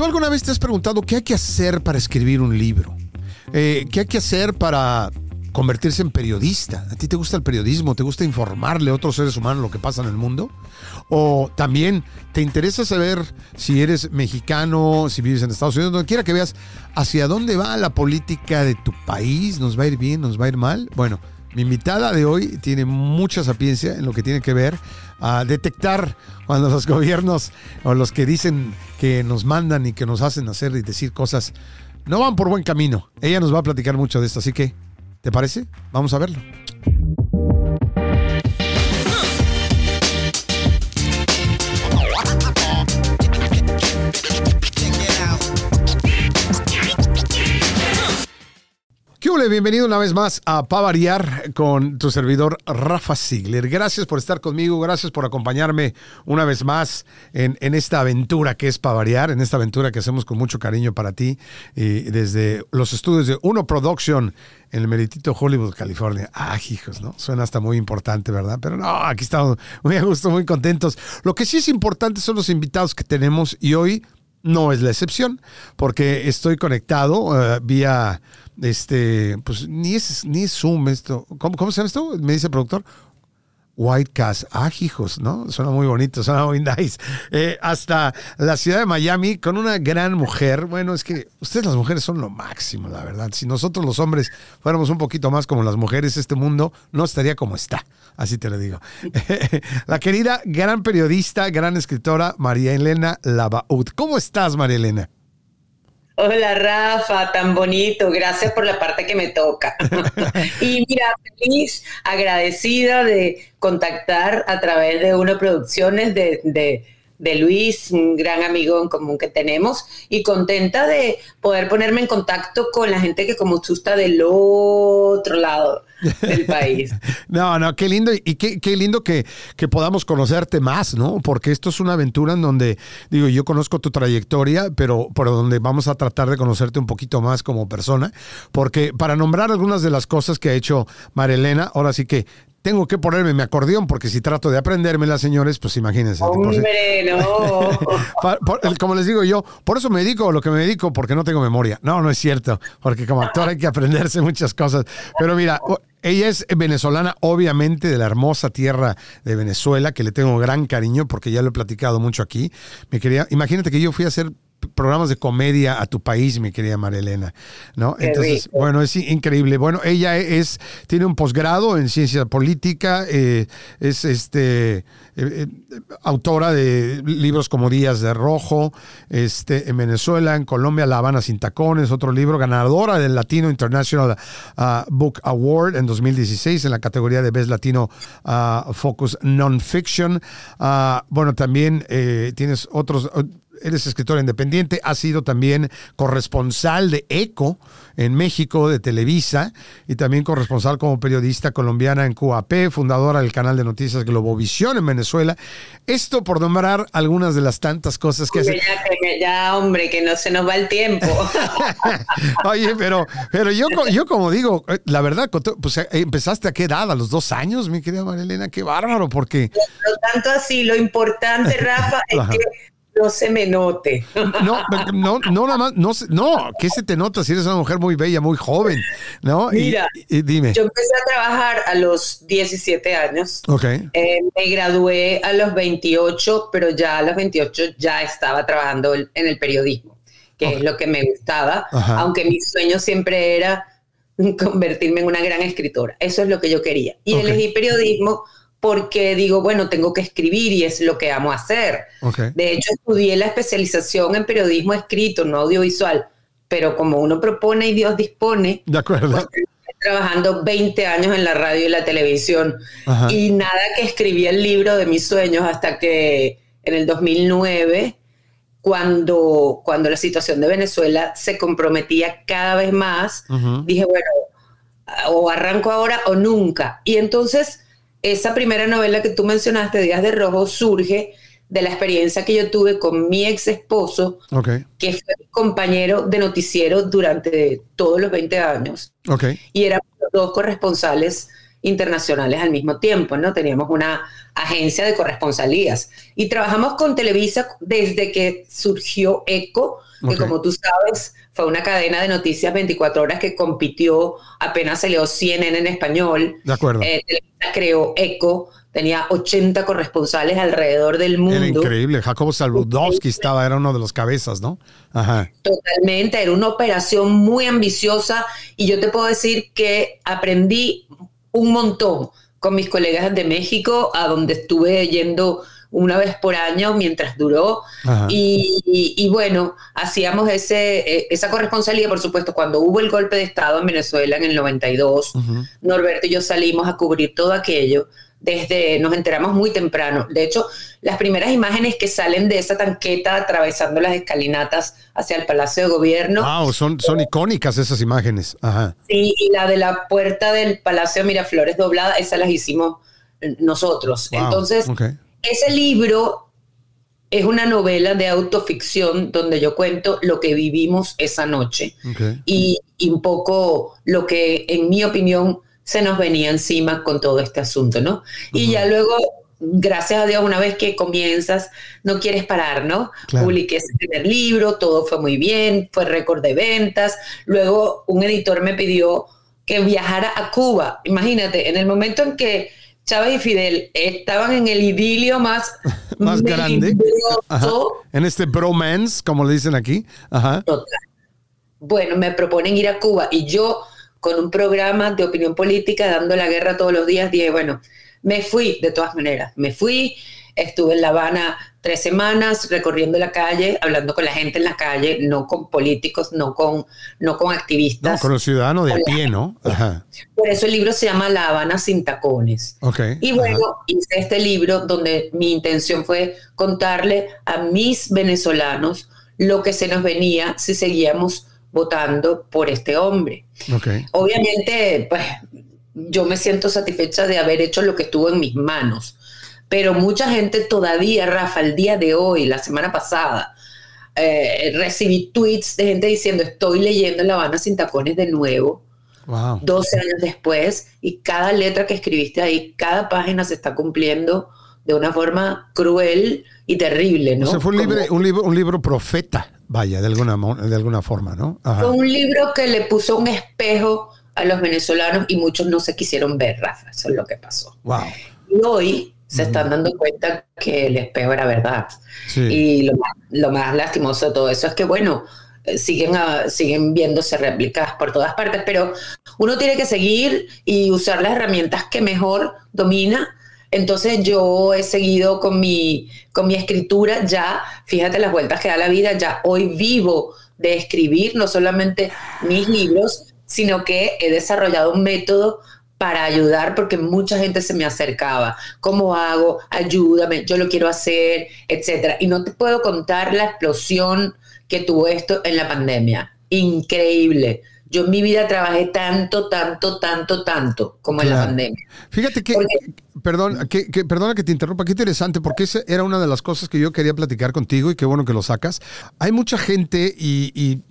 ¿Tú alguna vez te has preguntado qué hay que hacer para escribir un libro? Eh, ¿Qué hay que hacer para convertirse en periodista? ¿A ti te gusta el periodismo? ¿Te gusta informarle a otros seres humanos lo que pasa en el mundo? ¿O también te interesa saber si eres mexicano, si vives en Estados Unidos, donde quiera que veas hacia dónde va la política de tu país? ¿Nos va a ir bien? ¿Nos va a ir mal? Bueno, mi invitada de hoy tiene mucha sapiencia en lo que tiene que ver a detectar cuando los gobiernos o los que dicen que nos mandan y que nos hacen hacer y decir cosas no van por buen camino. Ella nos va a platicar mucho de esto, así que, ¿te parece? Vamos a verlo. ¿Qué huele? Bienvenido una vez más a Pavariar con tu servidor Rafa Ziegler. Gracias por estar conmigo, gracias por acompañarme una vez más en, esta aventura que es Pavariar, en esta aventura que hacemos con mucho cariño para ti y desde los estudios de Uno Production en el meritito Hollywood, California. Ah, hijos, ¿no? Suena hasta muy importante, ¿verdad? Pero no, aquí estamos muy a gusto, muy contentos. Lo que sí es importante son los invitados que tenemos y hoy no es la excepción, porque estoy conectado uh, vía este, pues ni es, ni es Zoom esto. ¿Cómo, ¿Cómo se llama esto? Me dice el productor. Whitecast. Ah, hijos, ¿no? Suena muy bonito, suena muy nice. Eh, hasta la ciudad de Miami con una gran mujer. Bueno, es que ustedes las mujeres son lo máximo, la verdad. Si nosotros los hombres fuéramos un poquito más como las mujeres, este mundo no estaría como está. Así te lo digo. la querida gran periodista, gran escritora, María Elena Lavaud. ¿Cómo estás, María Elena? Hola Rafa, tan bonito, gracias por la parte que me toca. y mira, feliz, agradecida de contactar a través de Uno Producciones de, de, de, Luis, un gran amigo en común que tenemos, y contenta de poder ponerme en contacto con la gente que como tú está del otro lado del país. no, no, qué lindo y qué, qué lindo que, que, podamos conocerte más, ¿no? Porque esto es una aventura en donde, digo, yo conozco tu trayectoria, pero por donde vamos a tratar de conocerte un poquito más como persona, porque para nombrar algunas de las cosas que ha hecho Marilena, ahora sí que tengo que ponerme mi acordeón porque si trato de aprendérmela, señores, pues imagínense. Hombre, no. como les digo yo, por eso me dedico a lo que me dedico, porque no tengo memoria. No, no es cierto, porque como actor hay que aprenderse muchas cosas. Pero mira, ella es venezolana, obviamente, de la hermosa tierra de Venezuela, que le tengo gran cariño porque ya lo he platicado mucho aquí. Me quería, imagínate que yo fui a hacer programas de comedia a tu país, mi querida Marilena, ¿no? Qué Entonces, rico. bueno, es increíble. Bueno, ella es, tiene un posgrado en ciencia política, eh, es este eh, eh, autora de libros como Días de Rojo, este, en Venezuela, en Colombia, La Habana sin tacones, otro libro, ganadora del Latino International uh, Book Award en 2016 en la categoría de Best Latino uh, Focus Nonfiction. Uh, bueno, también tienes otros eres escritora independiente, has sido también corresponsal de ECO en México, de Televisa, y también corresponsal como periodista colombiana en QAP, fundadora del canal de noticias Globovisión en Venezuela. Esto por nombrar algunas de las tantas cosas que hace. ya, que- ya, hombre, que no se nos va el tiempo. Oye, pero, pero yo, yo como digo, eh, la verdad, pues eh, empezaste a qué edad, a los dos años, mi querida Marilena, qué bárbaro, porque Lo tanto así, lo importante, Rafa, es que no se me note. no, no, no, nada más, no, no, ¿qué se te nota si eres una mujer muy bella, muy joven? ¿No? Mira, y, dime. Yo empecé a trabajar a los 17 años. Ok. Eh, me gradué a los 28, pero ya a los 28 ya estaba trabajando en el periodismo, que es lo que me gustaba, Ajá. aunque mi sueño siempre era convertirme en una gran escritora. Eso es lo que yo quería. Y Ok. elegí periodismo porque digo, bueno, tengo que escribir y es lo que amo hacer. Ok. De hecho, estudié la especialización en periodismo escrito, no audiovisual, pero como uno propone y Dios dispone, De acuerdo. pues, trabajando 20 años en la radio y la televisión Ajá. y nada que escribí el libro de mis sueños hasta que en el 2009, cuando, cuando la situación de Venezuela se comprometía cada vez más, dije, bueno, o arranco ahora o nunca. Y entonces, esa primera novela que tú mencionaste, Días de Rojo, surge de la experiencia que yo tuve con mi ex esposo, que fue mi compañero de noticiero durante todos los 20 años Ok. y éramos los dos corresponsales internacionales al mismo tiempo, ¿no? Teníamos una agencia de corresponsalías y trabajamos con Televisa desde que surgió ECO, que como tú sabes fue una cadena de noticias 24 horas que compitió, apenas salió CNN en español. De acuerdo. Eh, Televisa creó ECO, tenía 80 corresponsales alrededor del mundo. Era increíble, Jacobo Saludowski estaba, era uno de los cabezas, ¿no? Ajá. Totalmente, era una operación muy ambiciosa y yo te puedo decir que aprendí un montón con mis colegas de México, a donde estuve yendo una vez por año mientras duró. Y, bueno, hacíamos ese, e, esa corresponsalía, por supuesto, cuando hubo el golpe de Estado en Venezuela en el 92, Norberto y yo salimos a cubrir todo aquello desde, nos enteramos muy temprano. De hecho, las primeras imágenes que salen de esa tanqueta atravesando las escalinatas hacia el Palacio de Gobierno. Wow, son, son icónicas esas imágenes. Ajá. Sí, y la de la puerta del Palacio de Miraflores doblada, esas las hicimos nosotros. Entonces, ese libro es una novela de autoficción donde yo cuento lo que vivimos esa noche y, y un poco lo que, en mi opinión, se nos venía encima con todo este asunto, ¿no? Y ya luego, gracias a Dios, una vez que comienzas, no quieres parar, ¿no? Publiqué ese primer libro, todo fue muy bien, fue récord de ventas. Luego un editor me pidió que viajara a Cuba. Imagínate, en el momento en que Chávez y Fidel estaban en el idilio más, más grande, en este bromance, como le dicen aquí. Ajá. Bueno, me proponen ir a Cuba y yo con un programa de opinión política, dando la guerra todos los días, dije, bueno, me fui de todas maneras, me fui, estuve en La Habana tres semanas recorriendo la calle, hablando con la gente en la calle, no con políticos, no con, no con activistas. No, con los ciudadanos de a pie, ¿no? Por eso el libro se llama La Habana sin tacones. Okay. Y bueno, hice este libro donde mi intención fue contarle a mis venezolanos lo que se nos venía si seguíamos votando por este hombre. Obviamente, pues yo me siento satisfecha de haber hecho lo que estuvo en mis manos, pero mucha gente todavía, Rafa, el día de hoy, la semana pasada, eh, recibí tweets de gente diciendo, estoy leyendo La Habana sin tacones de nuevo. Wow. 12 años después, y cada letra que escribiste ahí, cada página se está cumpliendo de una forma cruel y terrible, ¿no? O fue un, un, libro, un libro profeta Vaya, de alguna, de alguna forma, ¿no? Fue un libro que le puso un espejo a los venezolanos y muchos no se quisieron ver, Rafa. Eso es lo que pasó. Wow. Y hoy se están dando cuenta que el espejo era verdad. Y lo más, lo más, lastimoso de todo eso es que, bueno, eh, siguen, siguen viéndose réplicas por todas partes, pero uno tiene que seguir y usar las herramientas que mejor domina entonces yo he seguido con mi, con mi escritura, ya, fíjate las vueltas que da la vida, ya hoy vivo de escribir no solamente mis libros, sino que he desarrollado un método para ayudar porque mucha gente se me acercaba. ¿Cómo hago? Ayúdame, yo lo quiero hacer, etcétera. Y no te puedo contar la explosión que tuvo esto en la pandemia. Increíble. Yo en mi vida trabajé tanto, tanto, tanto, tanto como en la pandemia. Fíjate que, perdón, que, perdona que te interrumpa, qué interesante, porque esa era una de las cosas que yo quería platicar contigo y qué bueno que lo sacas. Hay mucha gente y,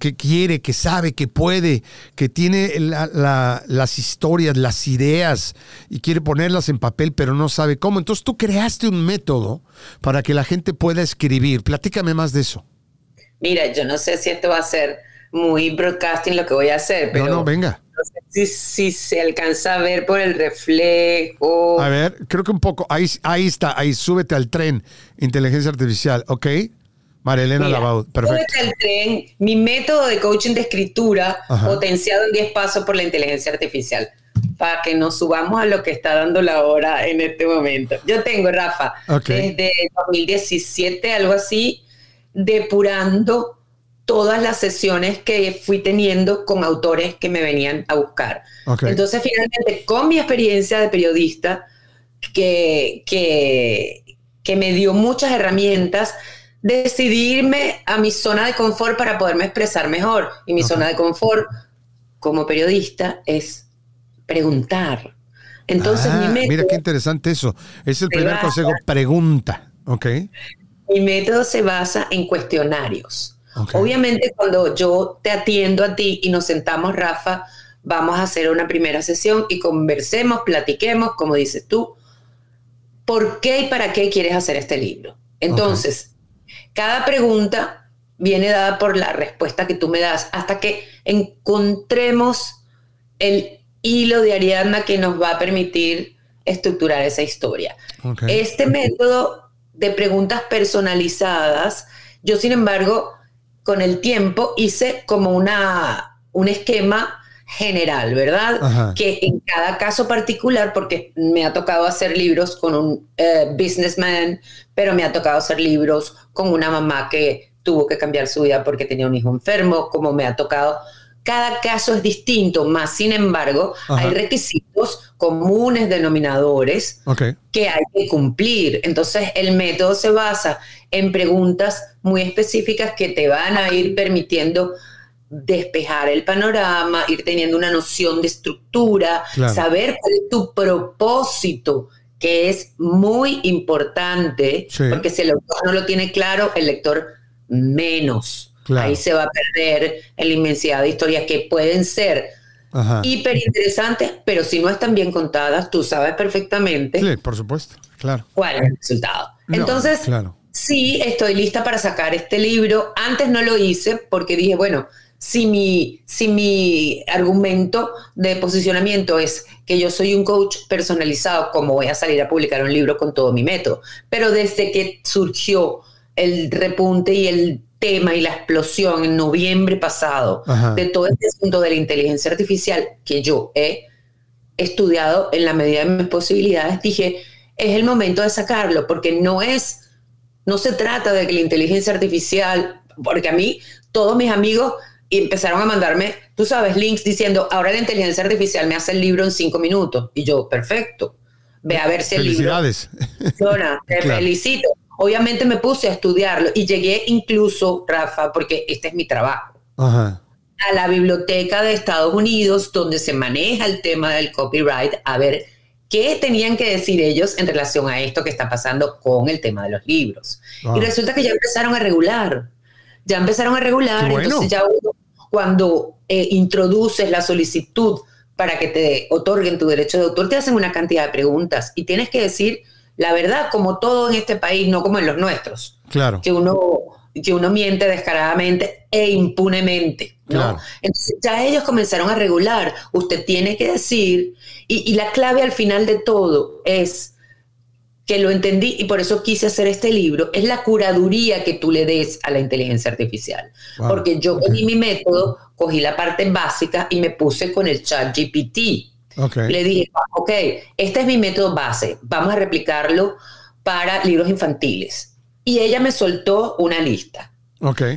que quiere, que sabe, que puede, que tiene las historias, las ideas y quiere ponerlas en papel, pero no sabe cómo. Entonces tú creaste un método para que la gente pueda escribir. Platícame más de eso. Mira, yo no sé si esto va a ser muy broadcasting lo que voy a hacer. Pero no, no, venga. No sé si, se alcanza a ver por el reflejo. A ver, creo que un poco. Ahí, ahí está, ahí súbete al tren. Inteligencia artificial, ¿ok? María Elena Lavado, perfecto. Súbete al tren. Mi método de coaching de escritura potenciado en 10 pasos por la inteligencia artificial. Para que nos subamos a lo que está dando la hora en este momento. Yo tengo, Rafa, desde 2017, algo así, depurando todas las sesiones que fui teniendo con autores que me venían a buscar. Entonces, finalmente, con mi experiencia de periodista, que, que, que me dio muchas herramientas, decidirme a mi zona de confort para poderme expresar mejor. Y mi zona de confort como periodista es preguntar. Entonces, mi método, Mira qué interesante eso. Es el primer consejo, pregunta. ¿ok? Mi método se basa en cuestionarios. Obviamente cuando yo te atiendo a ti y nos sentamos, Rafa, vamos a hacer una primera sesión y conversemos, platiquemos, como dices tú, ¿por qué y para qué quieres hacer este libro? Entonces, cada pregunta viene dada por la respuesta que tú me das hasta que encontremos el hilo de Ariadna que nos va a permitir estructurar esa historia. Este método de preguntas personalizadas, yo sin embargo, con el tiempo hice como una, un esquema general, ¿verdad? Que en cada caso particular, porque me ha tocado hacer libros con un eh, businessman, pero me ha tocado hacer libros con una mamá que tuvo que cambiar su vida porque tenía un hijo enfermo, como me ha tocado cada caso es distinto, más sin embargo, hay requisitos comunes denominadores que hay que cumplir. Entonces, el método se basa en preguntas muy específicas que te van a ir permitiendo despejar el panorama, ir teniendo una noción de estructura, saber cuál es tu propósito, que es muy importante, porque si el lector no lo tiene claro, el lector menos. Ahí se va a perder la inmensidad de historias que pueden ser hiper interesantes, pero si no están bien contadas, tú sabes perfectamente. Sí, por supuesto, claro. ¿Cuál es el resultado? Entonces, sí, estoy lista para sacar este libro. Antes no lo hice porque dije, bueno, si mi, si mi argumento de posicionamiento es que yo soy un coach personalizado, ¿cómo voy a salir a publicar un libro con todo mi método? Pero desde que surgió el repunte y el tema y la explosión en noviembre pasado de todo este asunto de la inteligencia artificial que yo he estudiado en la medida de mis posibilidades, dije, es el momento de sacarlo, porque no es, no se trata de que la inteligencia artificial, porque a mí todos mis amigos empezaron a mandarme, tú sabes, links diciendo, ahora la inteligencia artificial me hace el libro en cinco minutos. Y yo, perfecto. Ve a ver si el libro. Felicidades. Te felicito. Obviamente me puse a estudiarlo y llegué incluso, Rafa, porque este es mi trabajo, a la biblioteca de Estados Unidos donde se maneja el tema del copyright, a ver qué tenían que decir ellos en relación a esto que está pasando con el tema de los libros. Y resulta que ya empezaron a regular, ya empezaron a regular, entonces ya cuando eh, introduces la solicitud para que te otorguen tu derecho de autor, te hacen una cantidad de preguntas y tienes que decir la verdad, como todo en este país, no como en los nuestros. Claro. Que uno, que uno miente descaradamente e impunemente. ¿no? Entonces ya ellos comenzaron a regular. Usted tiene que decir, y, la clave al final de todo es que lo entendí y por eso quise hacer este libro, es la curaduría que tú le des a la inteligencia artificial. Porque yo cogí mi método, cogí la parte básica y me puse con el chat GPT. Le dije, ok, este es mi método base, vamos a replicarlo para libros infantiles. Y ella me soltó una lista.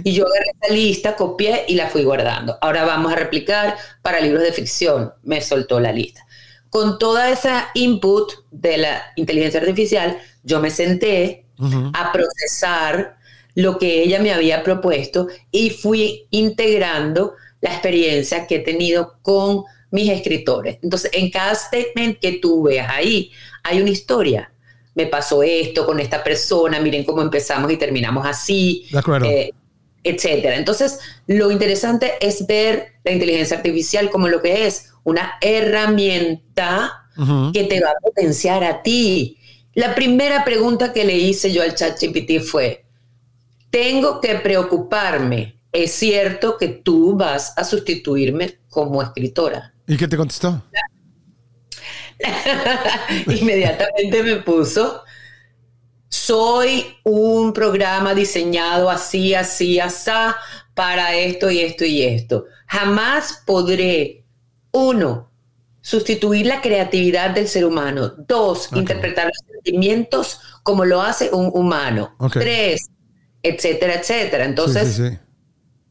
Y yo agarré esa lista, copié y la fui guardando. Ahora vamos a replicar para libros de ficción. Me soltó la lista. Con toda esa input de la inteligencia artificial, yo me senté a procesar lo que ella me había propuesto y fui integrando la experiencia que he tenido con mis escritores. Entonces, en cada statement que tú veas ahí, hay una historia. Me pasó esto con esta persona, miren cómo empezamos y terminamos así. De acuerdo. Eh, etcétera. Entonces, lo interesante es ver la inteligencia artificial como lo que es, una herramienta que te va a potenciar a ti. La primera pregunta que le hice yo al chat GPT fue, tengo que preocuparme, es cierto que tú vas a sustituirme como escritora. ¿Y qué te contestó? Inmediatamente me puso, soy un programa diseñado así, así, así, para esto y esto y esto. Jamás podré, uno, sustituir la creatividad del ser humano. Dos, interpretar los sentimientos como lo hace un humano. Tres, etcétera, etcétera. Entonces,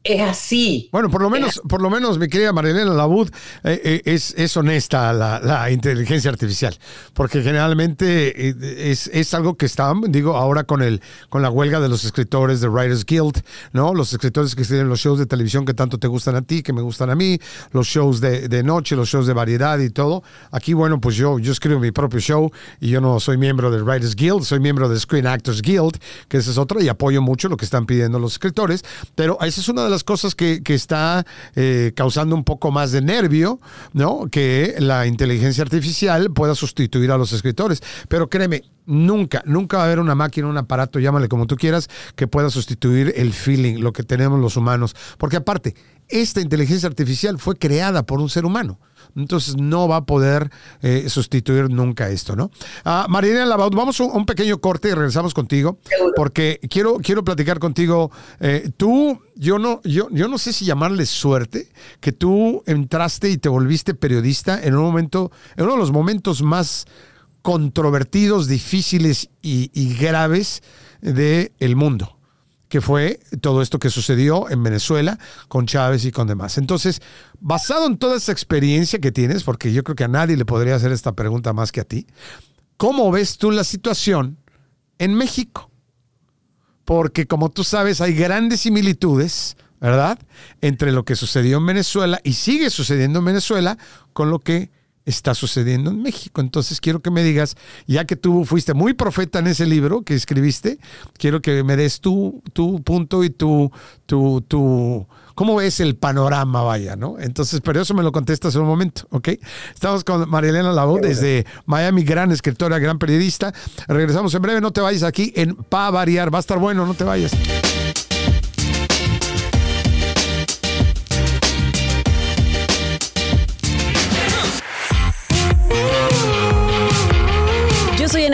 es así. Bueno, por lo menos, por lo menos, mi querida Marilena Labud, eh, eh, es, es, honesta la, inteligencia artificial, porque generalmente eh, es, es, algo que está, digo, ahora con el, con la huelga de los escritores de Writers Guild, ¿no? Los escritores que escriben los shows de televisión que tanto te gustan a ti, que me gustan a mí, los shows de, de noche, los shows de variedad y todo. Aquí, bueno, pues yo, yo escribo mi propio show y yo no soy miembro del Writers Guild, soy miembro del Screen Actors Guild, que esa es otra, y apoyo mucho lo que están pidiendo los escritores, pero esa es una de las las cosas que, está eh, causando un poco más de nervio, ¿no? Que la inteligencia artificial pueda sustituir a los escritores. Pero créeme, nunca, nunca va a haber una máquina, un aparato, llámale como tú quieras, que pueda sustituir el feeling, lo que tenemos los humanos. Porque aparte, esta inteligencia artificial fue creada por un ser humano. Entonces no va a poder eh, sustituir nunca esto, ¿no? Uh, Mariana Labaud, vamos a un, pequeño corte y regresamos contigo, porque quiero, quiero platicar contigo. Eh, tú, yo no, yo, yo no sé si llamarle suerte, que tú entraste y te volviste periodista en un momento, en uno de los momentos más controvertidos, difíciles y, y graves del el mundo que fue todo esto que sucedió en Venezuela con Chávez y con demás. Entonces, basado en toda esa experiencia que tienes, porque yo creo que a nadie le podría hacer esta pregunta más que a ti, ¿cómo ves tú la situación en México? Porque como tú sabes, hay grandes similitudes, ¿verdad? Entre lo que sucedió en Venezuela y sigue sucediendo en Venezuela con lo que está sucediendo en México. Entonces quiero que me digas, ya que tú fuiste muy profeta en ese libro que escribiste, quiero que me des tu, tu punto y tu, tu, tu, cómo ves el panorama, vaya, ¿no? Entonces, pero eso me lo contestas en un momento, ¿ok? Estamos con Marielena Lau desde Miami, gran escritora, gran periodista. Regresamos en breve, no te vayas aquí en Pa Variar, va a estar bueno, no te vayas.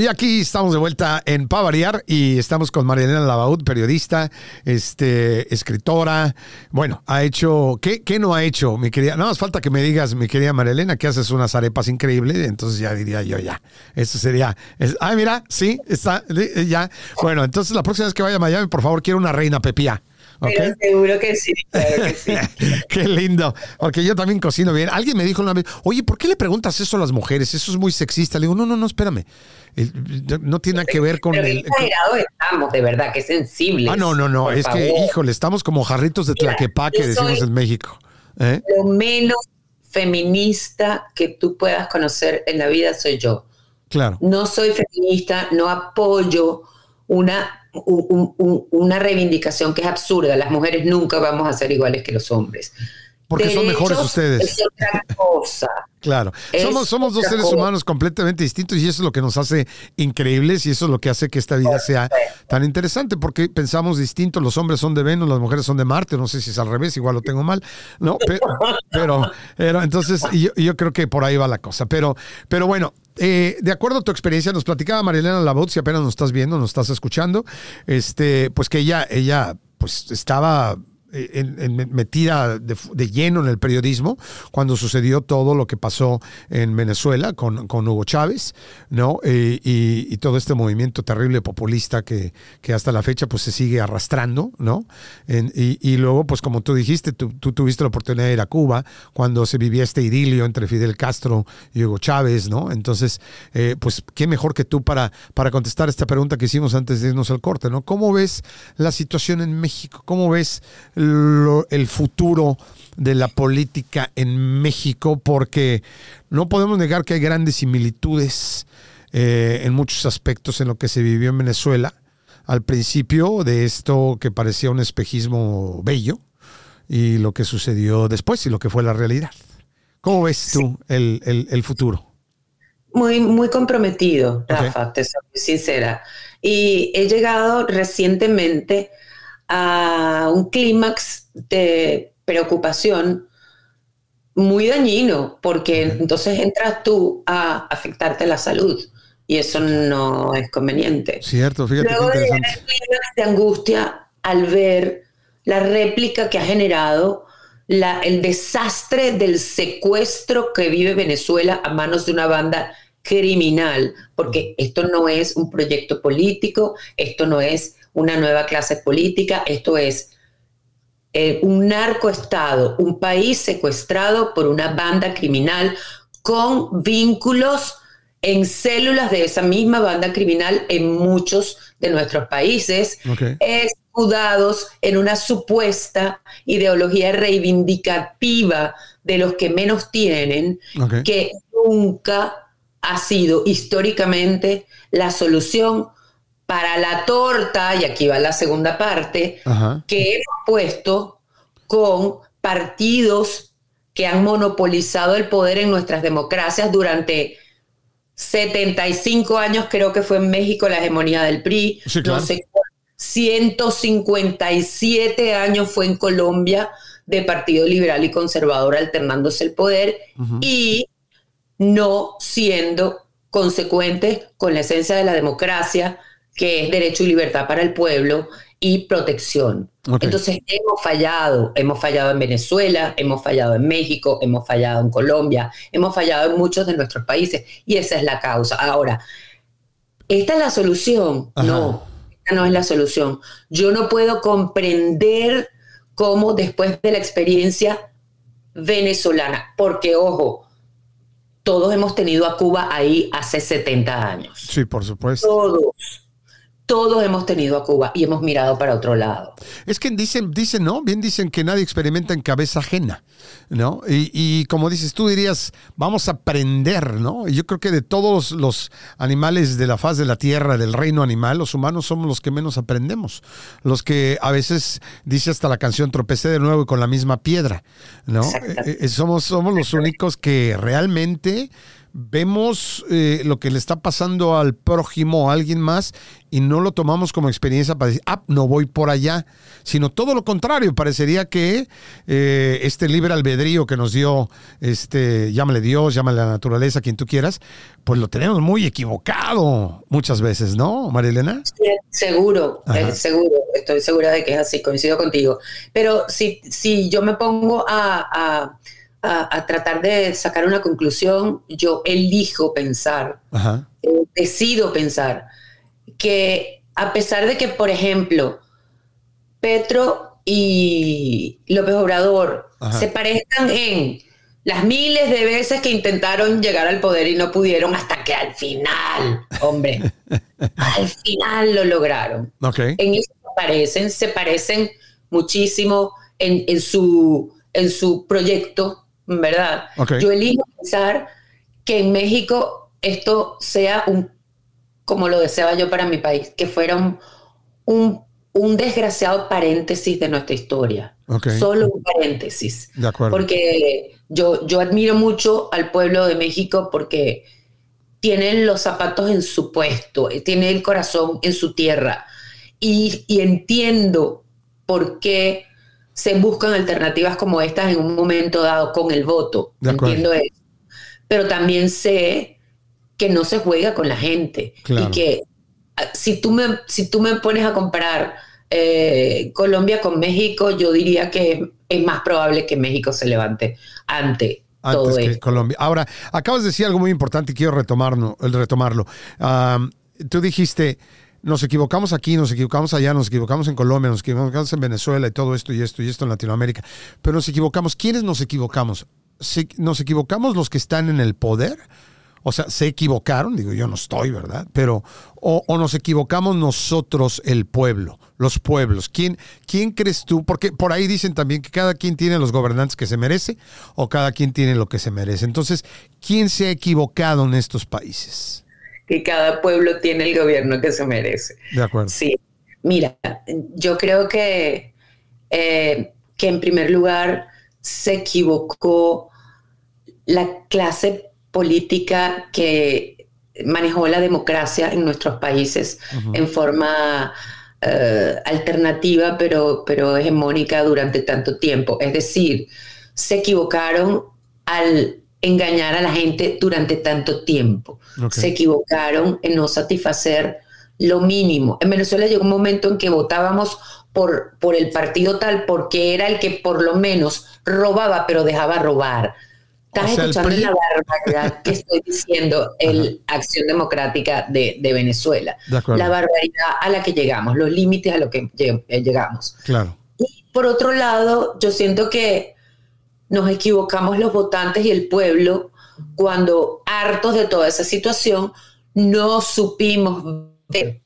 Y aquí estamos de vuelta en Pavariar y estamos con Marielena Lavaud, periodista, este, escritora. Bueno, ha hecho, ¿qué, ¿qué, no ha hecho, mi querida? No, más falta que me digas, mi querida Marielena, que haces unas arepas increíbles, entonces ya diría yo, ya, eso sería, ay, mira, sí, está, ya. Bueno, entonces la próxima vez que vaya a Miami, por favor, quiero una reina pepía. Pero seguro que sí, claro que sí. Qué lindo, porque yo también cocino bien. Alguien me dijo una vez, oye, ¿por qué le preguntas eso a las mujeres? Eso es muy sexista. Le digo, no, no, no, espérame. No tiene nada que ver con el. estamos, de verdad, que sensibles. Ah, no, no, no. Es que, híjole, estamos como jarritos de tlaquepaque, decimos en México. ¿eh? Lo menos feminista que tú puedas conocer en la vida soy yo. Claro. No soy feminista, no apoyo una una reivindicación que es absurda. Las mujeres nunca vamos a ser iguales que los hombres. Porque son mejores ustedes. Es otra cosa. claro. somos, somos dos seres humanos completamente distintos y eso es lo que nos hace increíbles y eso es lo que hace que esta vida sea tan interesante porque pensamos distinto. Los hombres son de Venus, las mujeres son de Marte. No sé si es al revés, igual lo tengo mal. No, pero, pero, entonces yo, yo, creo que por ahí va la cosa. Pero, pero bueno, eh, de acuerdo a tu experiencia, nos platicaba Marilena Labot, si apenas nos estás viendo, nos estás escuchando, este, pues que ella, ella pues estaba metida de, lleno en el periodismo cuando sucedió todo lo que pasó en Venezuela con, con Hugo Chávez, ¿no? y, todo este movimiento terrible populista que, que, hasta la fecha pues se sigue arrastrando, ¿no? y, luego, pues como tú dijiste, tú, tuviste la oportunidad de ir a Cuba cuando se vivía este idilio entre Fidel Castro y Hugo Chávez, ¿no? Entonces, eh, pues qué mejor que tú para, para contestar esta pregunta que hicimos antes de irnos al corte, ¿no? ¿Cómo ves la situación en México? ¿Cómo ves el futuro de la política en México, porque no podemos negar que hay grandes similitudes eh, en muchos aspectos en lo que se vivió en Venezuela al principio de esto que parecía un espejismo bello y lo que sucedió después y lo que fue la realidad. ¿Cómo ves tú el, futuro? Muy, muy comprometido, Rafa, te soy sincera. Y he llegado recientemente a un clímax de preocupación muy dañino, porque entonces entras tú a afectarte la salud y eso no es conveniente. Cierto, fíjate. Luego de de angustia al ver la réplica que ha generado la, el desastre del secuestro que vive Venezuela a manos de una banda criminal, porque esto no es un proyecto político, esto no es una nueva clase política, esto es eh, un narcoestado, un país secuestrado por una banda criminal con vínculos en células de esa misma banda criminal en muchos de nuestros países, escudados en una supuesta ideología reivindicativa de los que menos tienen, que nunca ha sido históricamente la solución para la torta, y aquí va la segunda parte, que hemos puesto con partidos que han monopolizado el poder en nuestras democracias durante 75 años, creo que fue en México la hegemonía del PRI, no sé, 157 años fue en Colombia de Partido Liberal y Conservador alternándose el poder y no siendo consecuentes con la esencia de la democracia, que es derecho y libertad para el pueblo y protección. Entonces hemos fallado, hemos fallado en Venezuela, hemos fallado en México, hemos fallado en Colombia, hemos fallado en muchos de nuestros países y esa es la causa. Ahora, ¿esta es la solución? No, esta no es la solución. Yo no puedo comprender cómo después de la experiencia venezolana, porque ojo, todos hemos tenido a Cuba ahí hace 70 años. Sí, por supuesto. Todos todos hemos tenido a Cuba y hemos mirado para otro lado. Es que dicen, dicen, ¿no? Bien dicen que nadie experimenta en cabeza ajena, ¿no? Y, como dices, tú dirías, vamos a aprender, ¿no? Y yo creo que de todos los animales de la faz de la tierra, del reino animal, los humanos somos los que menos aprendemos. Los que a veces, dice hasta la canción, tropecé de nuevo y con la misma piedra, ¿no? Eh, eh, somos, somos los únicos que realmente vemos eh, lo que le está pasando al prójimo, a alguien más, y no lo tomamos como experiencia para decir, ah, no voy por allá, sino todo lo contrario, parecería que eh, este libre albedrío que nos dio, este, llámale Dios, llámale la naturaleza, quien tú quieras, pues lo tenemos muy equivocado muchas veces, ¿no, María Elena? seguro, eh, seguro, estoy segura de que es así, coincido contigo. Pero si, si yo me pongo a a, tratar de sacar una conclusión, yo elijo pensar, eh, decido pensar que a pesar de que, por ejemplo, Petro y López Obrador se parezcan en las miles de veces que intentaron llegar al poder y no pudieron hasta que al final, hombre, al final lo lograron. En eso se parecen, se parecen muchísimo en, en, su, en su proyecto ¿verdad? Yo elijo pensar que en México esto sea un, como lo deseaba yo para mi país, que fuera un, un, desgraciado paréntesis de nuestra historia. Solo un paréntesis. De acuerdo. Porque yo, yo admiro mucho al pueblo de México porque tienen los zapatos en su puesto, tiene el corazón en su tierra. Y, y entiendo por qué se buscan alternativas como estas en un momento dado con el voto. Entiendo eso. Pero también sé que no se juega con la gente y que ah, si tú me, si tú me pones a comparar eh, Colombia con México, yo diría que es más probable que México se levante ante todo que Colombia. Ahora, acabas de decir algo muy importante y quiero retomarlo. retomarlo. tú dijiste, nos equivocamos aquí, nos equivocamos allá, nos equivocamos en Colombia, nos equivocamos en Venezuela y todo esto y esto y esto en Latinoamérica. Pero nos equivocamos. ¿Quiénes nos equivocamos? ¿Nos equivocamos los que están en el poder? O sea, se equivocaron, digo, yo no estoy, ¿verdad? Pero, o, nos equivocamos nosotros, el pueblo, los pueblos. ¿Quién, ¿Quién crees tú? Porque por ahí dicen también que cada quien tiene los gobernantes que se merece o cada quien tiene lo que se merece. Entonces, ¿quién se ha equivocado en estos países? Que cada pueblo tiene el gobierno que se merece. De acuerdo. Sí. Mira, yo creo que, eh, que en primer lugar se equivocó la clase política que manejó la democracia en nuestros países en forma eh, alternativa, pero, pero hegemónica durante tanto tiempo. Es decir, se equivocaron al engañar a la gente durante tanto tiempo. Se equivocaron en no satisfacer lo mínimo. En Venezuela llegó un momento en que votábamos por, por el partido tal porque era el que por lo menos robaba, pero dejaba robar. Estás escuchando la barbaridad que estoy diciendo, el Acción Democrática de, Venezuela. la barbaridad a la que llegamos, los límites a los que eh, llegamos. Claro. Y por otro lado, yo siento que nos equivocamos los votantes y el pueblo cuando, hartos de toda esa situación, no supimos ver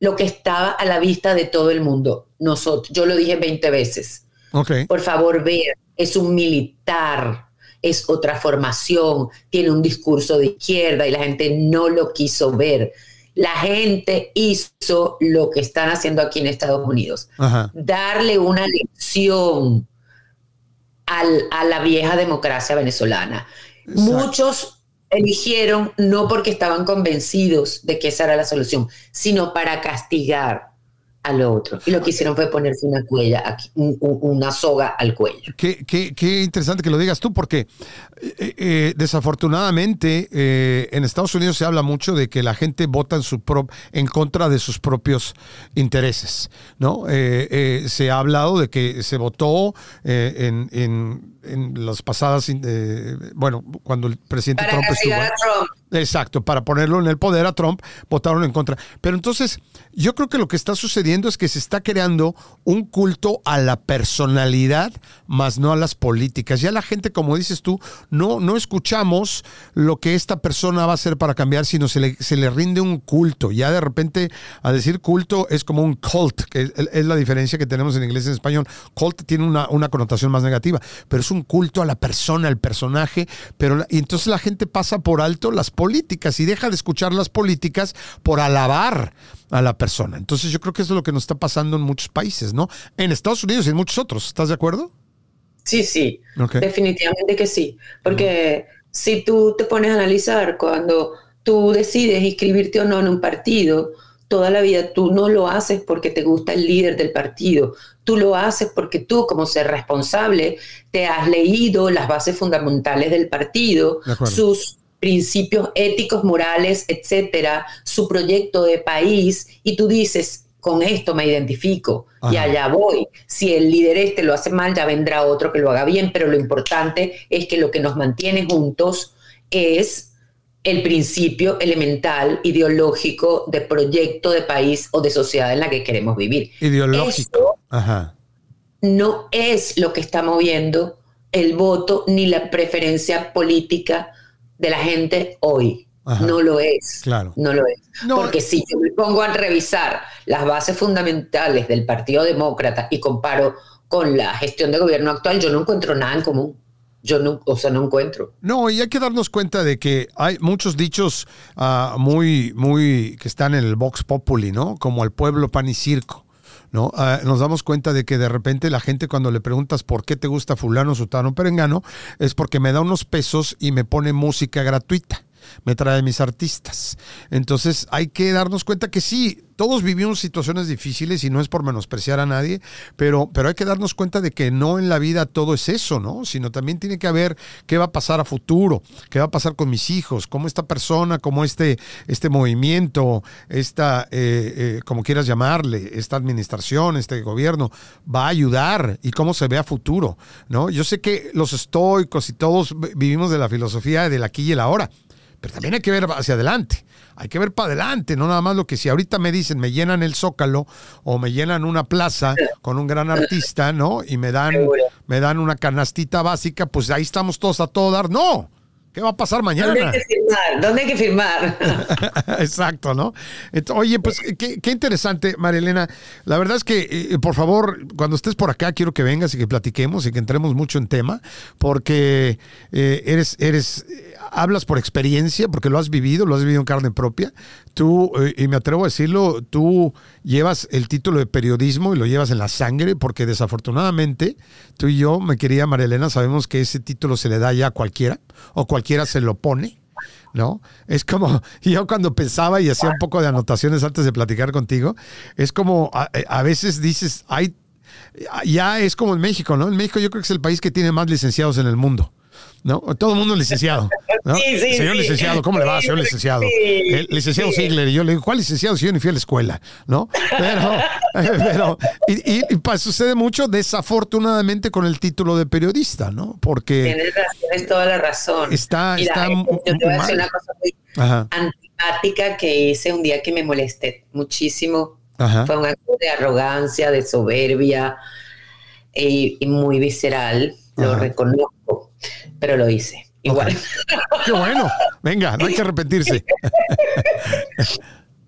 lo que estaba a la vista de todo el mundo. Nosotros, yo lo dije 20 veces. Okay. Por favor, ver, es un militar es otra formación, tiene un discurso de izquierda y la gente no lo quiso ver. La gente hizo lo que están haciendo aquí en Estados Unidos, darle una lección a la vieja democracia venezolana. Muchos eligieron no porque estaban convencidos de que esa era la solución, sino para castigar al otro. Y lo que hicieron fue ponerse una cuella, una soga al cuello. Qué, qué, interesante que lo digas tú, porque eh, eh, desafortunadamente eh, en Estados Unidos se habla mucho de que la gente vota en, su en contra de sus propios intereses. ¿no? se ha hablado de que se votó en, en, las pasadas, bueno, cuando el presidente Trump estuvo. Trump. Exacto, para ponerlo en el poder a Trump, votaron en contra. Pero entonces, yo creo que lo que está sucediendo es que se está creando un culto a la personalidad, más no a las políticas. Ya la gente, como dices tú, no, no escuchamos lo que esta persona va a hacer para cambiar, sino se le, se le rinde un culto. Ya de repente, a decir culto es como un cult, que es, la diferencia que tenemos en inglés y en español. Cult tiene una, una, connotación más negativa, pero es un culto a la persona, al personaje. Pero, y entonces la gente pasa por alto las políticas y deja de escuchar las políticas por alabar a la persona. Entonces yo creo que eso es lo que nos está pasando en muchos países, ¿no? En Estados Unidos y en muchos otros. ¿Estás de acuerdo? Sí, sí, definitivamente que sí. Porque si tú te pones a analizar cuando tú decides inscribirte o no en un partido, toda la vida tú no lo haces porque te gusta el líder del partido, tú lo haces porque tú como ser responsable te has leído las bases fundamentales del partido, sus principios éticos, morales, etcétera, su proyecto de país, y tú dices, con esto me identifico y allá voy. Si el líder este lo hace mal, ya vendrá otro que lo haga bien, pero lo importante es que lo que nos mantiene juntos es el principio elemental ideológico de proyecto de país o de sociedad en la que queremos vivir. Ideológico. No es lo que está moviendo el voto ni la preferencia política de la gente hoy. No lo es. Claro. No lo es. Porque si yo me pongo a revisar las bases fundamentales del Partido Demócrata y comparo con la gestión de gobierno actual, yo no encuentro nada en común. Yo no, o sea, no encuentro. No, y hay que darnos cuenta de que hay muchos dichos ah, muy, muy que están en el Vox Populi, ¿no? Como el pueblo pan y circo. ¿no? Ah, nos damos cuenta de que de repente la gente cuando le preguntas por qué te gusta fulano, sutano, perengano, es porque me da unos pesos y me pone música gratuita me trae mis artistas. Entonces hay que darnos cuenta que sí, todos vivimos situaciones difíciles y no es por menospreciar a nadie, pero, pero hay que darnos cuenta de que no en la vida todo es eso, ¿no? Sino también tiene que haber qué va a pasar a futuro, qué va a pasar con mis hijos, cómo esta persona, cómo este, este movimiento, esta, eh, eh, como quieras llamarle, esta administración, este gobierno, va a ayudar y cómo se ve a futuro, ¿no? Yo sé que los estoicos y todos vivimos de la filosofía del aquí y el ahora pero también hay que ver hacia adelante. Hay que ver para adelante, no nada más lo que si ahorita me dicen, me llenan el Zócalo o me llenan una plaza con un gran artista, ¿no? Y me dan, me dan una canastita básica, pues ahí estamos todos a todo dar. No, ¿Qué va a pasar mañana? ¿Dónde hay que firmar? ¿Dónde hay que firmar? Exacto, ¿no? oye, pues qué, qué, interesante, Marilena. La verdad es que, eh, por favor, cuando estés por acá, quiero que vengas y que platiquemos y que entremos mucho en tema, porque eh, eres, eres, hablas por experiencia, porque lo has vivido, lo has vivido en carne propia. Tú, eh, y me atrevo a decirlo, tú llevas el título de periodismo y lo llevas en la sangre, porque desafortunadamente tú y yo, me quería María Elena, sabemos que ese título se le da ya a cualquiera, o cualquiera se lo pone. ¿no? Es como, yo cuando pensaba y hacía un poco de anotaciones antes de platicar contigo, es como a, a veces dices, hay, ya es como en México, ¿no? En México yo creo que es el país que tiene más licenciados en el mundo. ¿No? Todo el mundo es licenciado. Sí, sí, señor licenciado, ¿cómo le va, señor licenciado? el licenciado Ziegler, y yo le digo, ¿cuál licenciado si yo ni fui a la escuela? ¿No? Pero, pero y, sucede mucho desafortunadamente con el título de periodista, ¿no? Porque... Tienes, tienes toda la razón. Está, está yo te voy a decir una cosa muy antipática que hice un día que me molesté muchísimo. Fue un acto de arrogancia, de soberbia y, y muy visceral, lo reconozco, pero lo hice. Igual. Qué bueno. Venga, no hay que arrepentirse.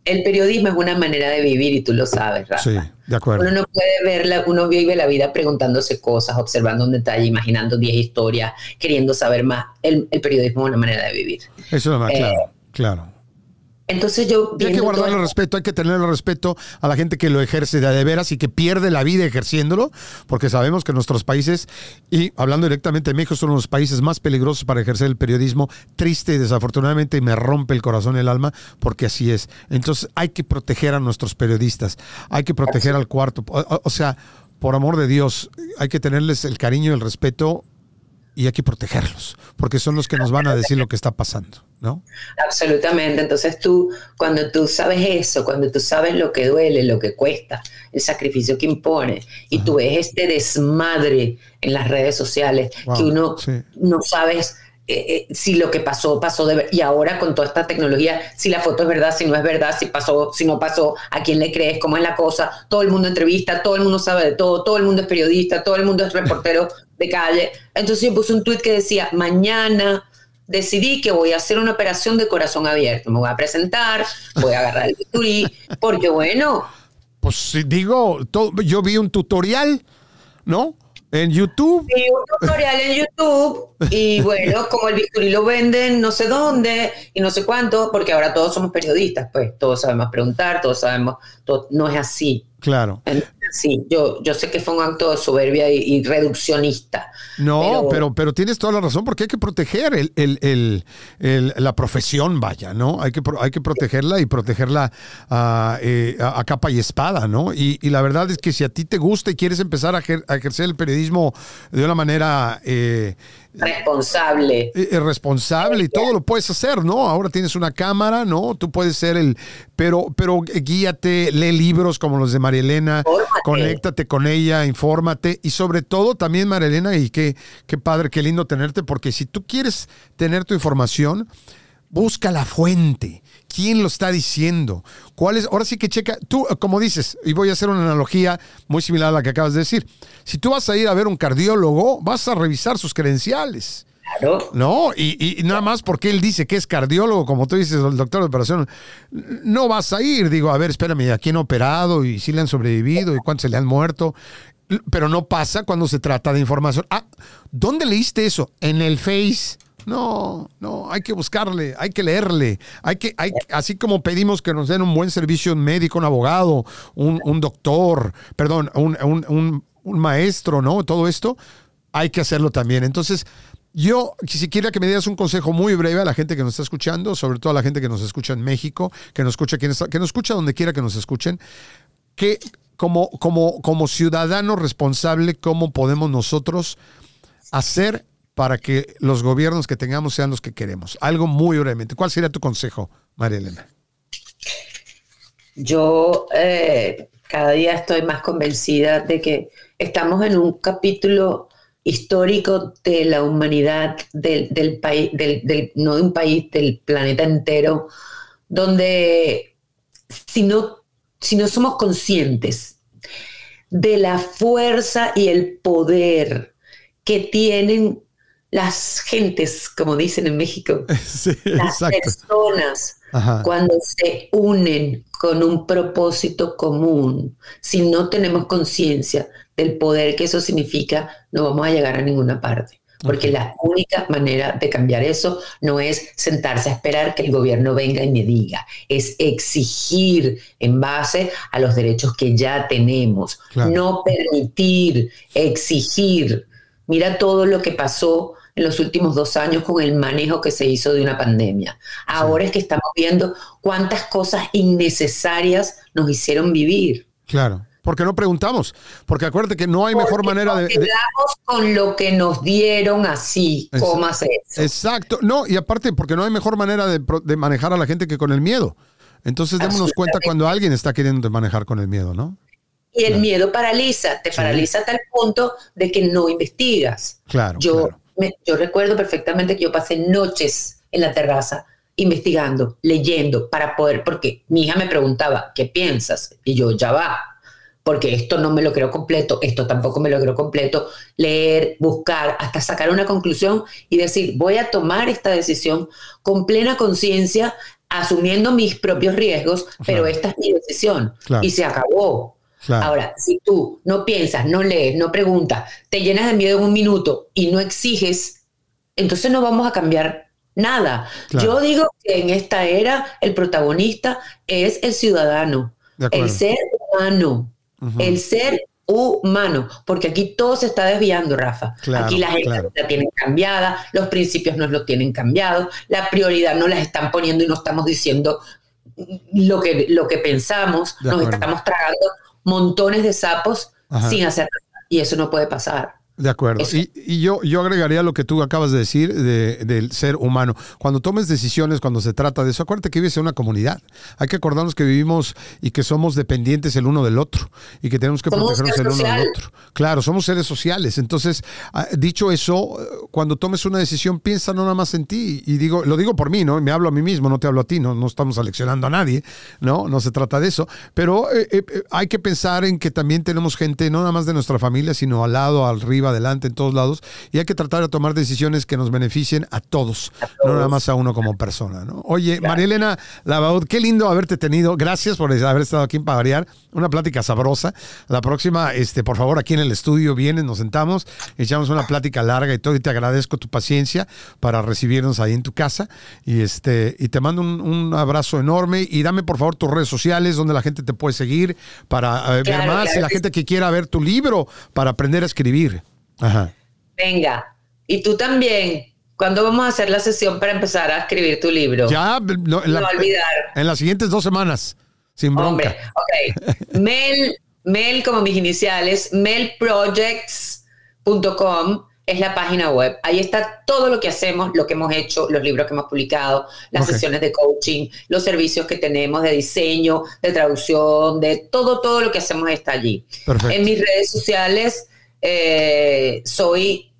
El periodismo es una manera de vivir y tú lo sabes, Rafa. Sí, de acuerdo. Uno no puede verla, uno vive la vida preguntándose cosas, observando un detalle, imaginando 10 historias, queriendo saber más. El, periodismo es una manera de vivir. Eso es más, claro, eh, claro. Entonces yo... hay que guardarle respeto, hay que tenerle respeto a la gente que lo ejerce de, de veras y que pierde la vida ejerciéndolo, porque sabemos que nuestros países, y hablando directamente de México, son los países más peligrosos para ejercer el periodismo, triste y desafortunadamente me rompe el corazón y el alma, porque así es. Entonces hay que proteger a nuestros periodistas, hay que proteger al cuarto, o sea, por amor de Dios, hay que tenerles el cariño y el respeto y hay que protegerlos, porque son los que nos van a decir lo que está pasando, ¿no? Absolutamente. Entonces tú, cuando tú sabes eso, cuando tú sabes lo que duele, lo que cuesta, el sacrificio que impone, y tú ves este desmadre en las redes sociales, que uno no sabes eh, eh, si lo que pasó, pasó de Y ahora con toda esta tecnología, si la foto es verdad, si no es verdad, si pasó, si no pasó, a quién le crees, cómo es la cosa. Todo el mundo entrevista, todo el mundo sabe de todo, todo el mundo es periodista, todo el mundo es reportero de calle. Entonces yo puse un tweet que decía, mañana decidí que voy a hacer una operación de corazón abierto. Me voy a presentar, voy a agarrar el bisturí, porque bueno. Pues digo, yo vi un tutorial, ¿no? En YouTube. Sí, un tutorial en YouTube. Y bueno, como el bisturí lo venden no sé dónde y no sé cuánto, porque ahora todos somos periodistas, pues todos sabemos preguntar, todos sabemos, no es así. Claro. Sí, yo, yo sé que fue un acto de soberbia y, reduccionista. No, pero, pero, tienes toda la razón, porque hay que proteger el, la profesión, vaya, ¿no? Hay que, hay que protegerla y protegerla eh, a, capa y espada, ¿no? Y, la verdad es que si a ti te gusta y quieres empezar a, ejercer el periodismo de una manera... Eh, responsable. Eh, responsable y todo lo puedes hacer, ¿no? Ahora tienes una cámara, ¿no? Tú puedes ser el... Pero, pero guíate, lee libros como los de María Elena, conéctate con ella, infórmate y sobre todo también María Elena, y qué, qué padre, qué lindo tenerte, porque si tú quieres tener tu información, busca la fuente. ¿Quién lo está diciendo? ¿Cuál es? Ahora sí que checa. Tú, como dices, y voy a hacer una analogía muy similar a la que acabas de decir. Si tú vas a ir a ver un cardiólogo, vas a revisar sus credenciales. Claro. No, y, nada más porque él dice que es cardiólogo, como tú dices, el doctor de operación, no vas a ir. Digo, a ver, espérame, ¿a quién ha operado? ¿Y si le han sobrevivido? ¿Y cuántos se le han muerto? Pero no pasa cuando se trata de información. Ah, ¿dónde leíste eso? En el Face. No, no, hay que buscarle, hay que leerle, hay que, hay, así como pedimos que nos den un buen servicio médico, un abogado, un, doctor, perdón, un, un, un, maestro, ¿no? Todo esto, hay que hacerlo también. Entonces, yo quisiera que me dieras un consejo muy breve a la gente que nos está escuchando, sobre todo a la gente que nos escucha en México, que nos escucha, que nos escucha donde quiera que nos escuchen, que como, como, como ciudadano responsable, ¿cómo podemos nosotros hacer para que los gobiernos que tengamos sean los que queremos? Algo muy brevemente. ¿Cuál sería tu consejo, María Elena? Yo eh, cada día estoy más convencida de que estamos en un capítulo histórico de la humanidad, del, país, del, no de un país, del planeta entero, donde si no, si no somos conscientes de la fuerza y el poder que tienen las gentes, como dicen en México, las personas, cuando se unen con un propósito común, si no tenemos conciencia del poder que eso significa, no vamos a llegar a ninguna parte. Porque la única manera de cambiar eso no es sentarse a esperar que el gobierno venga y me diga, es exigir en base a los derechos que ya tenemos, no permitir, exigir. Mira todo lo que pasó en los últimos dos años con el manejo que se hizo de una pandemia. Ahora es que estamos viendo cuántas cosas innecesarias nos hicieron vivir. Claro. porque no preguntamos. Porque acuérdate que no hay mejor manera de, Quedamos con lo que nos dieron así, ¿cómo hacer eso? Exacto. No, y aparte, porque no hay mejor manera de, de manejar a la gente que con el miedo. Entonces démonos cuenta cuando alguien está queriendo manejar con el miedo, ¿no? Y el miedo paraliza, te paraliza hasta el punto de que no investigas. Claro. Yo, yo recuerdo perfectamente que yo pasé noches en la terraza investigando, leyendo, para poder, porque mi hija me preguntaba, ¿qué piensas? Y yo, ya va, porque esto no me lo creo completo, esto tampoco me lo creo completo, leer, buscar, hasta sacar una conclusión y decir, voy a tomar esta decisión con plena conciencia, asumiendo mis propios riesgos, pero esta es mi decisión y se acabó. Ahora, si tú no piensas, no lees, no preguntas, te llenas de miedo en un minuto y no exiges, entonces no vamos a cambiar nada. Yo digo que en esta era el protagonista es el ciudadano, el ser humano, el ser humano, porque aquí todo se está desviando, Rafa. aquí la gente la tienen cambiada, los principios no los tienen cambiados, la prioridad no las están poniendo y no estamos diciendo lo que, lo que pensamos, nos estamos tragando montones de sapos sin hacer nada. Y eso no puede pasar. De acuerdo. Y, yo, yo agregaría lo que tú acabas de decir del ser humano. Cuando tomes decisiones, cuando se trata de eso, acuérdate que vives en una comunidad. Hay que acordarnos que vivimos y que somos dependientes el uno del otro y que tenemos que protegernos el uno del otro. Claro, somos seres sociales. Entonces, ah, dicho eso, cuando tomes una decisión, piensa no nada más en ti. Y digo, lo digo por mí, ¿no? Me hablo a mí mismo, no te hablo a ti, no, no estamos aleccionando a nadie, ¿no? No se trata de eso. Pero eh, eh, hay que pensar en que también tenemos gente, no nada más de nuestra familia, sino al lado, arriba, adelante, en todos lados, y hay que tratar de tomar decisiones que nos beneficien a todos, no nada más a uno como persona. ¿no? Oye, María Elena Lavaud, qué lindo haberte tenido. Gracias por haber estado aquí en Pavariar. Una plática sabrosa. La próxima, este, por favor, aquí en el estudio vienes, nos sentamos, echamos una plática larga y todo, y te agradezco tu paciencia para recibirnos ahí en tu casa. Y este, y te mando un, abrazo enorme. Y dame por favor tus redes sociales donde la gente te puede seguir para eh, ver más y la gente que quiera ver tu libro para aprender a escribir. Ajá. Venga, y tú también. ¿Cuándo vamos a hacer la sesión para empezar a escribir tu libro? Ya, no, en, olvidar. en las siguientes dos semanas, sin bronca. ok. Mel, Mel como mis iniciales, melprojects.com es la página web. Ahí está todo lo que hacemos, lo que hemos hecho, los libros que hemos publicado, las sesiones de coaching, los servicios que tenemos de diseño, de traducción, de todo, todo lo que hacemos está allí. Perfecto. En mis redes sociales eh, soy,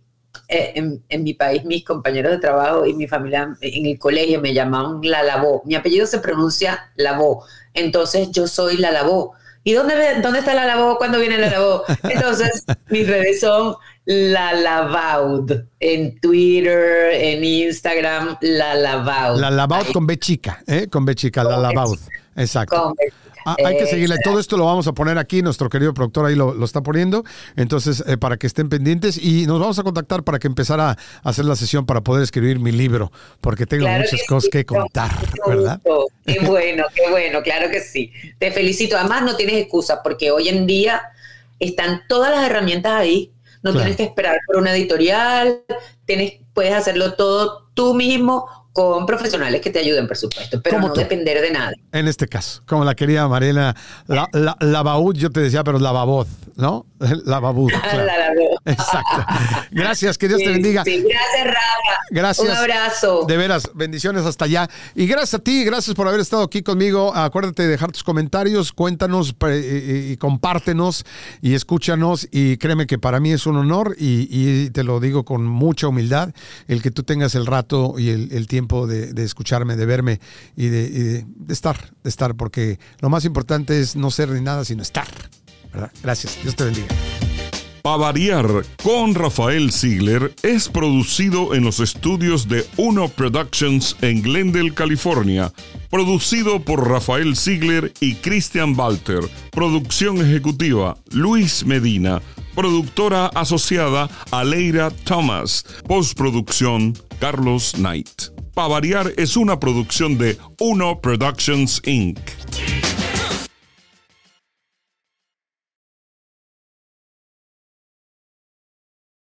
eh, en, mi país, mis compañeros de trabajo y mi familia en el colegio me llamaban La Lavó. Mi apellido se pronuncia Lavó. Entonces yo soy La Lavó. ¿Y dónde, dónde está la lavó cuando viene la lavó? Entonces, mis redes son la lavaud. En Twitter, en Instagram, la lavaud. La lavaud con B chica, ¿eh? Con B chica, la lavaud. Exacto. Con B Ah, hay que seguirle. Todo esto lo vamos a poner aquí. Nuestro querido productor ahí lo, está poniendo. Entonces, eh, para que estén pendientes. Y nos vamos a contactar para que empezara a hacer la sesión para poder escribir mi libro. Porque tengo muchas cosas que contar, ¿verdad? Qué bueno, qué bueno. Claro que sí. Te felicito. Además, no tienes excusa porque hoy en día están todas las herramientas ahí. No tienes que esperar por una editorial. Tienes, puedes hacerlo todo tú mismo con profesionales que te ayuden, por supuesto, pero no depender de nada. En este caso, como la querida Mariela, la, la, yo te decía, pero la babot, ¿no? La babut. Exacto. Gracias, que Dios te bendiga. Gracias, Rafa. Gracias. Un abrazo. De veras, bendiciones hasta allá. Y gracias a ti, gracias por haber estado aquí conmigo. Acuérdate de dejar tus comentarios, cuéntanos y, compártenos y escúchanos. Y créeme que para mí es un honor y, te lo digo con mucha humildad, el que tú tengas el rato y el tiempo de, escucharme, de verme y, de, estar, de estar, porque lo más importante es no ser ni nada, sino estar. Gracias, Dios te bendiga. Pavariar con Rafael Ziegler es producido en los estudios de Uno Productions en Glendale, California. Producido por Rafael Ziegler y Christian Walter. Producción ejecutiva Luis Medina. Productora asociada Aleira Thomas. Postproducción Carlos Knight para variar, es una producción de Uno Productions Inc.